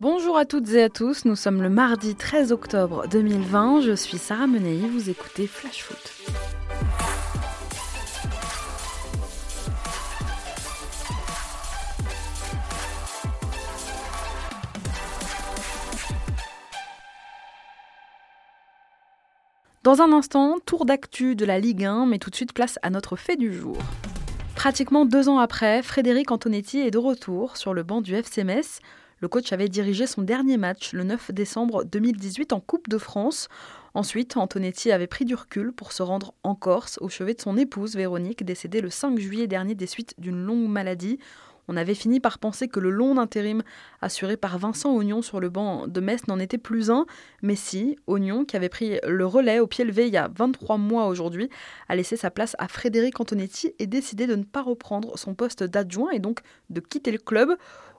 Bonjour à toutes et à tous, nous sommes le mardi 13 octobre 2020, je suis Sarah Menei, vous écoutez Flash Foot. Dans un instant, tour d'actu de la Ligue 1, mais tout de suite place à notre fait du jour. Pratiquement deux ans après, Frédéric Antonetti est de retour sur le banc du FC. Le coach avait dirigé son dernier match le 9 décembre 2018 en Coupe de France. Ensuite, Antonetti avait pris du recul pour se rendre en Corse au chevet de son épouse Véronique, décédée le 5 juillet dernier des suites d'une longue maladie. On avait fini par penser que le long intérim assuré par Vincent Ognon sur le banc de Metz n'en était plus un, mais si, Ognon, qui avait pris le relais au pied levé il y a 23 mois aujourd'hui, a laissé sa place à Frédéric Antonetti et décidé de ne pas reprendre son poste d'adjoint et donc de quitter le club.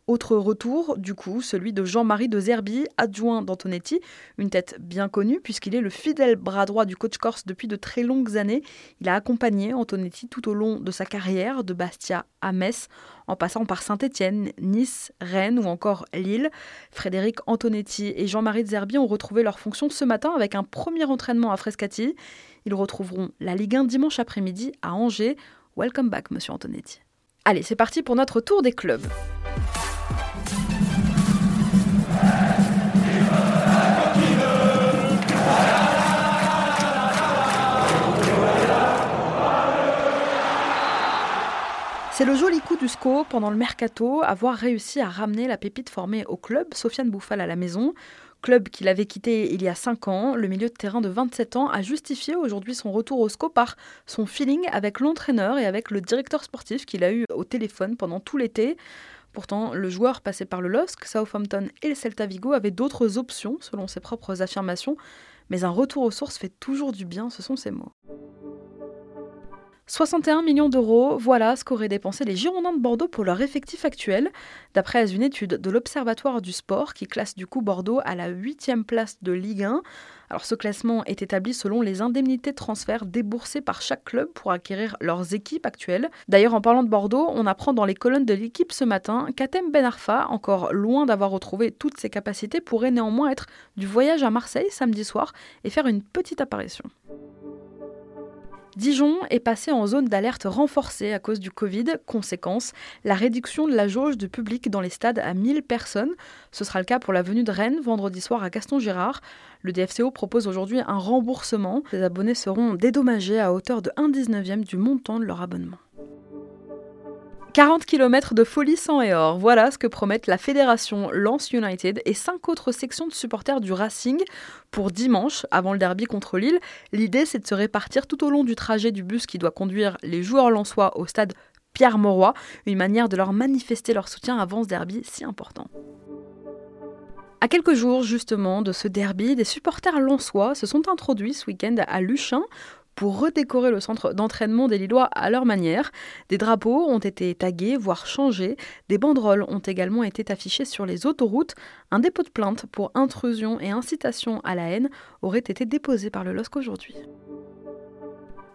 Autre retour, du coup, celui de Jean-Marie de Zerbi, adjoint d'Antonetti, une tête bien connue puisqu'il est le fidèle bras droit du coach corse depuis de très longues années. Il a accompagné Antonetti tout au long de sa carrière, de Bastia à Metz, en passant par Saint-Étienne, Nice, Rennes ou encore Lille. Frédéric Antonetti et Jean-Marie de Zerbi ont retrouvé leur fonction ce matin avec un premier entraînement à Frescati. Ils retrouveront la Ligue 1 dimanche après-midi à Angers. Welcome back, monsieur Antonetti. Allez, c'est parti pour notre tour des clubs. C'est le joli coup du SCO pendant le mercato, avoir réussi à ramener la pépite formée au club, Sofiane Bouffal à la maison. Club qu'il avait quitté il y a 5 ans, le milieu de terrain de 27 ans a justifié aujourd'hui son retour au SCO par son feeling avec l'entraîneur et avec le directeur sportif qu'il a eu au téléphone pendant tout l'été. Pourtant, le joueur passé par le LOSC, Southampton et le Celta Vigo avait d'autres options, selon ses propres affirmations, mais un retour aux sources fait toujours du bien, ce sont ses mots. 61 millions d'euros, voilà ce qu'auraient dépensé les Girondins de Bordeaux pour leur effectif actuel, d'après une étude de l'Observatoire du sport qui classe du coup Bordeaux à la 8 place de Ligue 1. Alors ce classement est établi selon les indemnités de transfert déboursées par chaque club pour acquérir leurs équipes actuelles. D'ailleurs en parlant de Bordeaux, on apprend dans les colonnes de l'équipe ce matin qu'Atem Ben Arfa, encore loin d'avoir retrouvé toutes ses capacités, pourrait néanmoins être du voyage à Marseille samedi soir et faire une petite apparition. Dijon est passé en zone d'alerte renforcée à cause du Covid. Conséquence, la réduction de la jauge de public dans les stades à 1000 personnes. Ce sera le cas pour la venue de Rennes vendredi soir à Gaston Girard. Le DFCO propose aujourd'hui un remboursement. Les abonnés seront dédommagés à hauteur de 1,19e du montant de leur abonnement. 40 km de folie sans et or, voilà ce que promettent la fédération Lance United et cinq autres sections de supporters du Racing pour dimanche, avant le derby contre Lille. L'idée, c'est de se répartir tout au long du trajet du bus qui doit conduire les joueurs lensois au stade Pierre-Mauroy, une manière de leur manifester leur soutien avant ce derby si important. À quelques jours justement de ce derby, des supporters lensois se sont introduits ce week-end à Luchin pour redécorer le centre d'entraînement des Lillois à leur manière. Des drapeaux ont été tagués, voire changés. Des banderoles ont également été affichées sur les autoroutes. Un dépôt de plainte pour intrusion et incitation à la haine aurait été déposé par le LOSC aujourd'hui.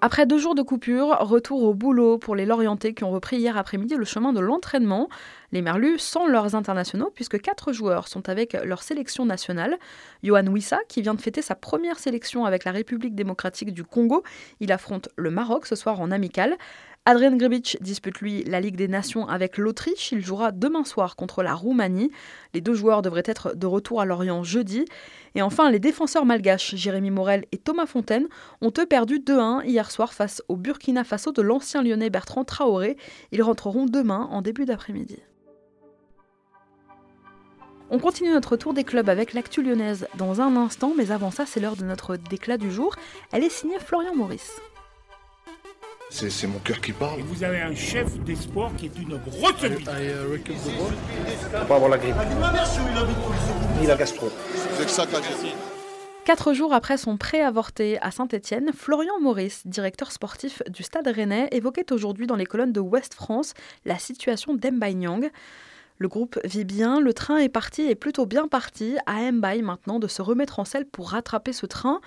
Après deux jours de coupure, retour au boulot pour les Lorientais qui ont repris hier après-midi le chemin de l'entraînement. Les Merlus sont leurs internationaux puisque quatre joueurs sont avec leur sélection nationale. Johan Wissa, qui vient de fêter sa première sélection avec la République démocratique du Congo, il affronte le Maroc ce soir en amical. Adrian Grebic dispute lui la Ligue des Nations avec l'Autriche. Il jouera demain soir contre la Roumanie. Les deux joueurs devraient être de retour à Lorient jeudi. Et enfin, les défenseurs malgaches, Jérémy Morel et Thomas Fontaine, ont eux perdu 2-1 hier soir face au Burkina Faso de l'ancien lyonnais Bertrand Traoré. Ils rentreront demain en début d'après-midi. On continue notre tour des clubs avec l'actu lyonnaise dans un instant, mais avant ça, c'est l'heure de notre déclat du jour. Elle est signée Florian Maurice. C'est mon cœur qui parle. Et vous avez un chef d'espoir qui est une retenue. Uh, Faut pas avoir la grippe. Ni la gastro. C'est que ça qu'a dit. Quatre jours après son pré-avorté à Saint-Étienne, Florian Maurice, directeur sportif du Stade Rennais, évoquait aujourd'hui dans les colonnes de Ouest France la situation d'Embai Nyang. Le groupe vit bien, le train est parti et plutôt bien parti, à Mbaye maintenant de se remettre en selle pour rattraper ce train.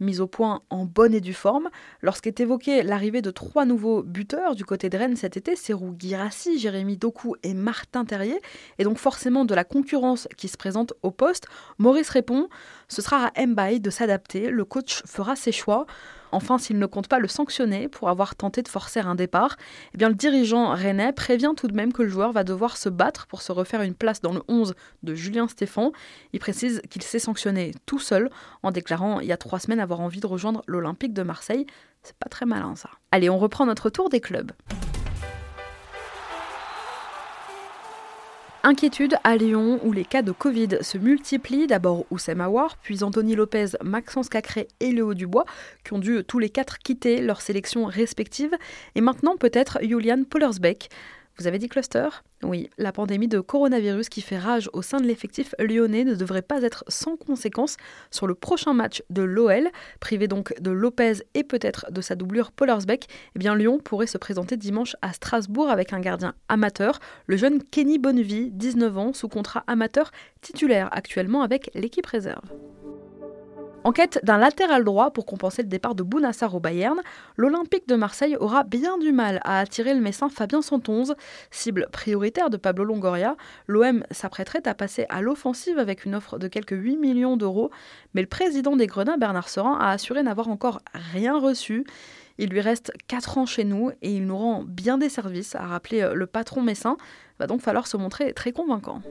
Mise au point en bonne et due forme. Lorsqu'est évoquée l'arrivée de trois nouveaux buteurs du côté de Rennes cet été, Serou Girassi, Jérémy Doku et Martin Terrier, et donc forcément de la concurrence qui se présente au poste, Maurice répond ce sera à Mbaye de s'adapter, le coach fera ses choix. Enfin, s'il ne compte pas le sanctionner pour avoir tenté de forcer un départ, eh bien le dirigeant rennais prévient tout de même que le joueur va devoir se battre pour se refaire une place dans le 11 de Julien Stéphan. Il précise qu'il s'est sanctionné tout seul en déclarant il y a trois semaines avoir envie de rejoindre l'Olympique de Marseille. C'est pas très malin ça. Allez, on reprend notre tour des clubs. Inquiétude à Lyon où les cas de Covid se multiplient. D'abord Oussem Aouar, puis Anthony Lopez, Maxence Cacré et Léo Dubois, qui ont dû tous les quatre quitter leurs sélections respectives. Et maintenant peut-être Julian Pollersbeck. Vous avez dit cluster? Oui, la pandémie de coronavirus qui fait rage au sein de l'effectif lyonnais ne devrait pas être sans conséquence sur le prochain match de l'OL. Privé donc de Lopez et peut-être de sa doublure Pollersbeck, eh bien Lyon pourrait se présenter dimanche à Strasbourg avec un gardien amateur, le jeune Kenny Bonnevie, 19 ans, sous contrat amateur titulaire actuellement avec l'équipe réserve. En quête d'un latéral droit pour compenser le départ de Bounassar au Bayern, l'Olympique de Marseille aura bien du mal à attirer le Messin Fabien Santonze. Cible prioritaire de Pablo Longoria, l'OM s'apprêterait à passer à l'offensive avec une offre de quelques 8 millions d'euros, mais le président des Grenats, Bernard Serin, a assuré n'avoir encore rien reçu. Il lui reste 4 ans chez nous et il nous rend bien des services, a rappelé le patron messin. Va donc falloir se montrer très convaincant.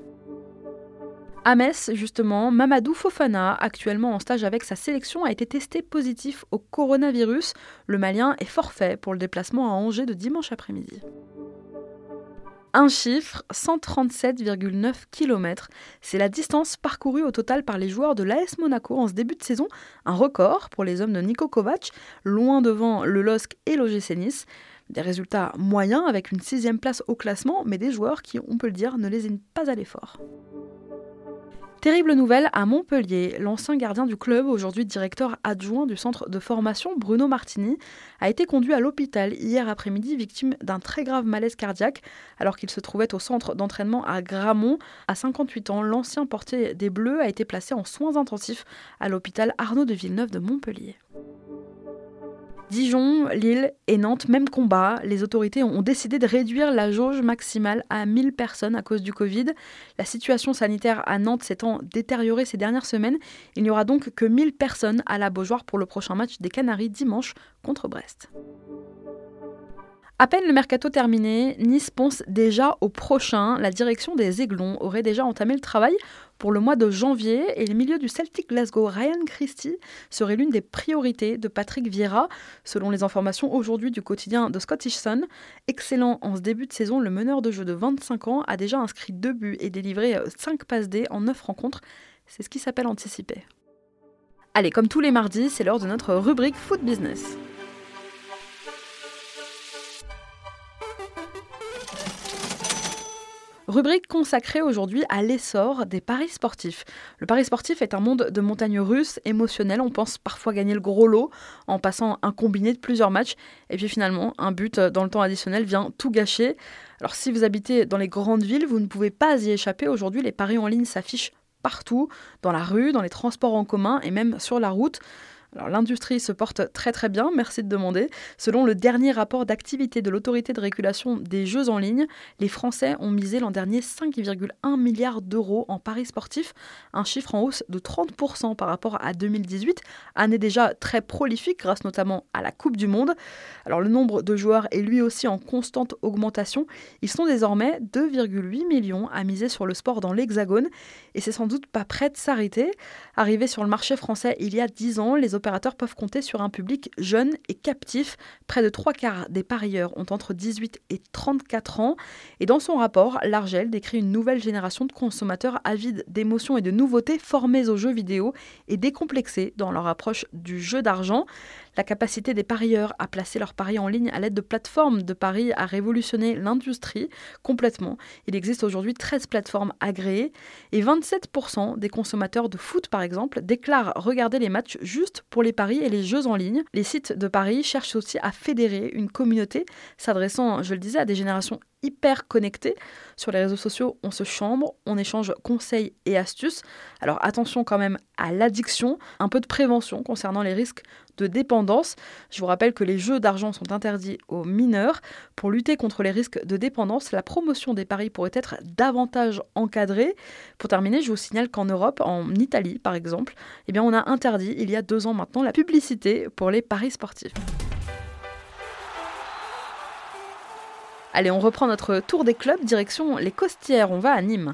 À Metz, justement, Mamadou Fofana, actuellement en stage avec sa sélection, a été testé positif au coronavirus. Le Malien est forfait pour le déplacement à Angers de dimanche après-midi. Un chiffre, 137,9 km. C'est la distance parcourue au total par les joueurs de l'AS Monaco en ce début de saison, un record pour les hommes de Nico Kovac, loin devant le LOSC et l'OGC Nice. Des résultats moyens avec une sixième place au classement, mais des joueurs qui, on peut le dire, ne lésinent pas à l'effort. Terrible nouvelle à Montpellier. L'ancien gardien du club, aujourd'hui directeur adjoint du centre de formation, Bruno Martini, a été conduit à l'hôpital hier après-midi victime d'un très grave malaise cardiaque alors qu'il se trouvait au centre d'entraînement à Gramont. À 58 ans, l'ancien portier des Bleus a été placé en soins intensifs à l'hôpital Arnaud de Villeneuve de Montpellier. Dijon, Lille et Nantes, même combat. Les autorités ont décidé de réduire la jauge maximale à 1000 personnes à cause du Covid. La situation sanitaire à Nantes s'étant détériorée ces dernières semaines, il n'y aura donc que 1000 personnes à la Beaujoire pour le prochain match des Canaries dimanche contre Brest. À peine le mercato terminé, Nice pense déjà au prochain. La direction des Aiglons aurait déjà entamé le travail pour le mois de janvier et le milieu du Celtic Glasgow, Ryan Christie, serait l'une des priorités de Patrick Vieira. Selon les informations aujourd'hui du quotidien de Scottish Sun, excellent en ce début de saison, le meneur de jeu de 25 ans a déjà inscrit deux buts et délivré 5 passes D en 9 rencontres. C'est ce qui s'appelle anticiper. Allez, comme tous les mardis, c'est l'heure de notre rubrique Foot Business. Rubrique consacrée aujourd'hui à l'essor des paris sportifs. Le pari sportif est un monde de montagnes russes, émotionnel. On pense parfois gagner le gros lot en passant un combiné de plusieurs matchs. Et puis finalement, un but dans le temps additionnel vient tout gâcher. Alors si vous habitez dans les grandes villes, vous ne pouvez pas y échapper. Aujourd'hui, les paris en ligne s'affichent partout, dans la rue, dans les transports en commun et même sur la route l'industrie se porte très très bien, merci de demander. Selon le dernier rapport d'activité de l'autorité de régulation des jeux en ligne, les Français ont misé l'an dernier 5,1 milliards d'euros en paris sportifs, un chiffre en hausse de 30% par rapport à 2018, année déjà très prolifique grâce notamment à la Coupe du Monde. Alors le nombre de joueurs est lui aussi en constante augmentation. Ils sont désormais 2,8 millions à miser sur le sport dans l'Hexagone et c'est sans doute pas prêt de s'arrêter. Arrivé sur le marché français il y a 10 ans, les opérateurs peuvent compter sur un public jeune et captif. Près de trois quarts des parieurs ont entre 18 et 34 ans. Et dans son rapport, l'Argel décrit une nouvelle génération de consommateurs avides d'émotions et de nouveautés formés aux jeux vidéo et décomplexés dans leur approche du jeu d'argent. La capacité des parieurs à placer leurs paris en ligne à l'aide de plateformes de paris a révolutionné l'industrie complètement. Il existe aujourd'hui 13 plateformes agréées et 27% des consommateurs de foot, par exemple, déclarent regarder les matchs juste pour les paris et les jeux en ligne. Les sites de paris cherchent aussi à fédérer une communauté s'adressant, je le disais, à des générations hyper connectés. Sur les réseaux sociaux, on se chambre, on échange conseils et astuces. Alors attention quand même à l'addiction, un peu de prévention concernant les risques de dépendance. Je vous rappelle que les jeux d'argent sont interdits aux mineurs. Pour lutter contre les risques de dépendance, la promotion des paris pourrait être davantage encadrée. Pour terminer, je vous signale qu'en Europe, en Italie par exemple, eh bien, on a interdit il y a deux ans maintenant la publicité pour les paris sportifs. Allez, on reprend notre tour des clubs, direction les Costières, on va à Nîmes.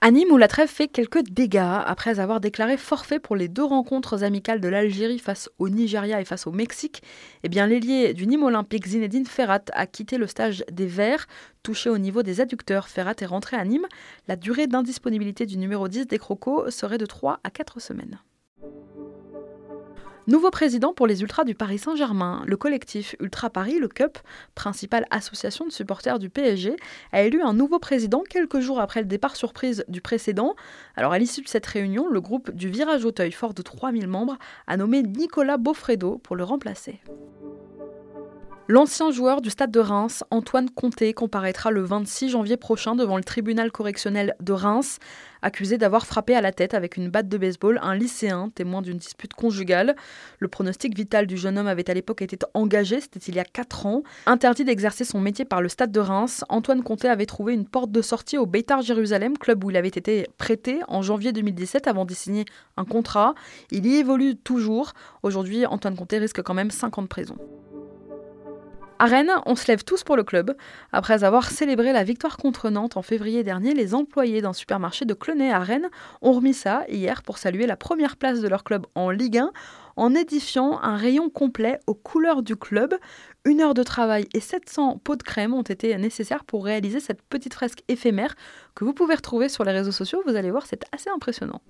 À Nîmes, où la trêve fait quelques dégâts après avoir déclaré forfait pour les deux rencontres amicales de l'Algérie face au Nigeria et face au Mexique, eh bien l'ailier du Nîmes Olympique Zinedine Ferrat a quitté le stage des Verts, touché au niveau des adducteurs. Ferrat est rentré à Nîmes. La durée d'indisponibilité du numéro 10 des Crocos serait de 3 à 4 semaines. Nouveau président pour les Ultras du Paris Saint-Germain. Le collectif Ultra Paris, le CUP, principale association de supporters du PSG, a élu un nouveau président quelques jours après le départ surprise du précédent. Alors à l'issue de cette réunion, le groupe du Virage Auteuil, fort de 3000 membres, a nommé Nicolas Beaufredo pour le remplacer. L'ancien joueur du Stade de Reims, Antoine Comté, comparaîtra le 26 janvier prochain devant le tribunal correctionnel de Reims, accusé d'avoir frappé à la tête avec une batte de baseball un lycéen témoin d'une dispute conjugale. Le pronostic vital du jeune homme avait à l'époque été engagé, c'était il y a 4 ans. Interdit d'exercer son métier par le Stade de Reims, Antoine Comté avait trouvé une porte de sortie au Beitar Jérusalem, club où il avait été prêté en janvier 2017 avant d'y signer un contrat. Il y évolue toujours. Aujourd'hui, Antoine Comté risque quand même 5 ans de prison. À Rennes, on se lève tous pour le club. Après avoir célébré la victoire contre Nantes en février dernier, les employés d'un supermarché de Clenay à Rennes ont remis ça hier pour saluer la première place de leur club en Ligue 1 en édifiant un rayon complet aux couleurs du club. Une heure de travail et 700 pots de crème ont été nécessaires pour réaliser cette petite fresque éphémère que vous pouvez retrouver sur les réseaux sociaux. Vous allez voir, c'est assez impressionnant.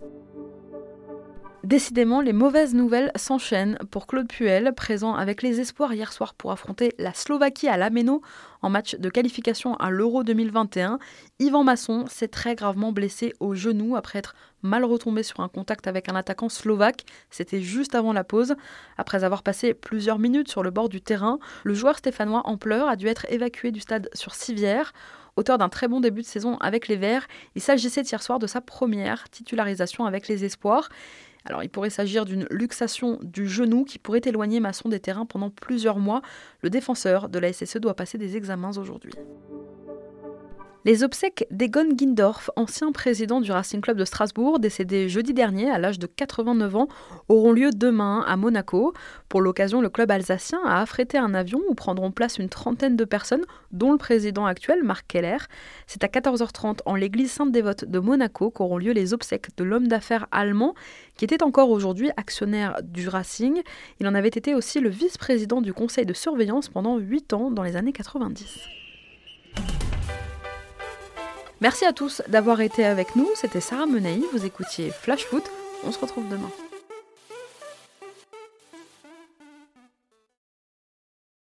Décidément, les mauvaises nouvelles s'enchaînent pour Claude Puel, présent avec les espoirs hier soir pour affronter la Slovaquie à l'Ameno en match de qualification à l'Euro 2021. Yvan Masson s'est très gravement blessé au genou après être mal retombé sur un contact avec un attaquant slovaque. C'était juste avant la pause. Après avoir passé plusieurs minutes sur le bord du terrain, le joueur stéphanois en pleurs a dû être évacué du stade sur civière. Auteur d'un très bon début de saison avec les Verts, il s'agissait hier soir de sa première titularisation avec les Espoirs. Alors il pourrait s'agir d'une luxation du genou qui pourrait éloigner Masson des terrains pendant plusieurs mois. Le défenseur de la SSE doit passer des examens aujourd'hui. Les obsèques d'Egon Gindorf, ancien président du Racing Club de Strasbourg, décédé jeudi dernier à l'âge de 89 ans, auront lieu demain à Monaco. Pour l'occasion, le club alsacien a affrété un avion où prendront place une trentaine de personnes, dont le président actuel, Marc Keller. C'est à 14h30 en l'église Sainte-Dévote de Monaco qu'auront lieu les obsèques de l'homme d'affaires allemand, qui était encore aujourd'hui actionnaire du Racing. Il en avait été aussi le vice-président du conseil de surveillance pendant 8 ans dans les années 90. Merci à tous d'avoir été avec nous. C'était Sarah Menei. Vous écoutiez Flash Foot. On se retrouve demain.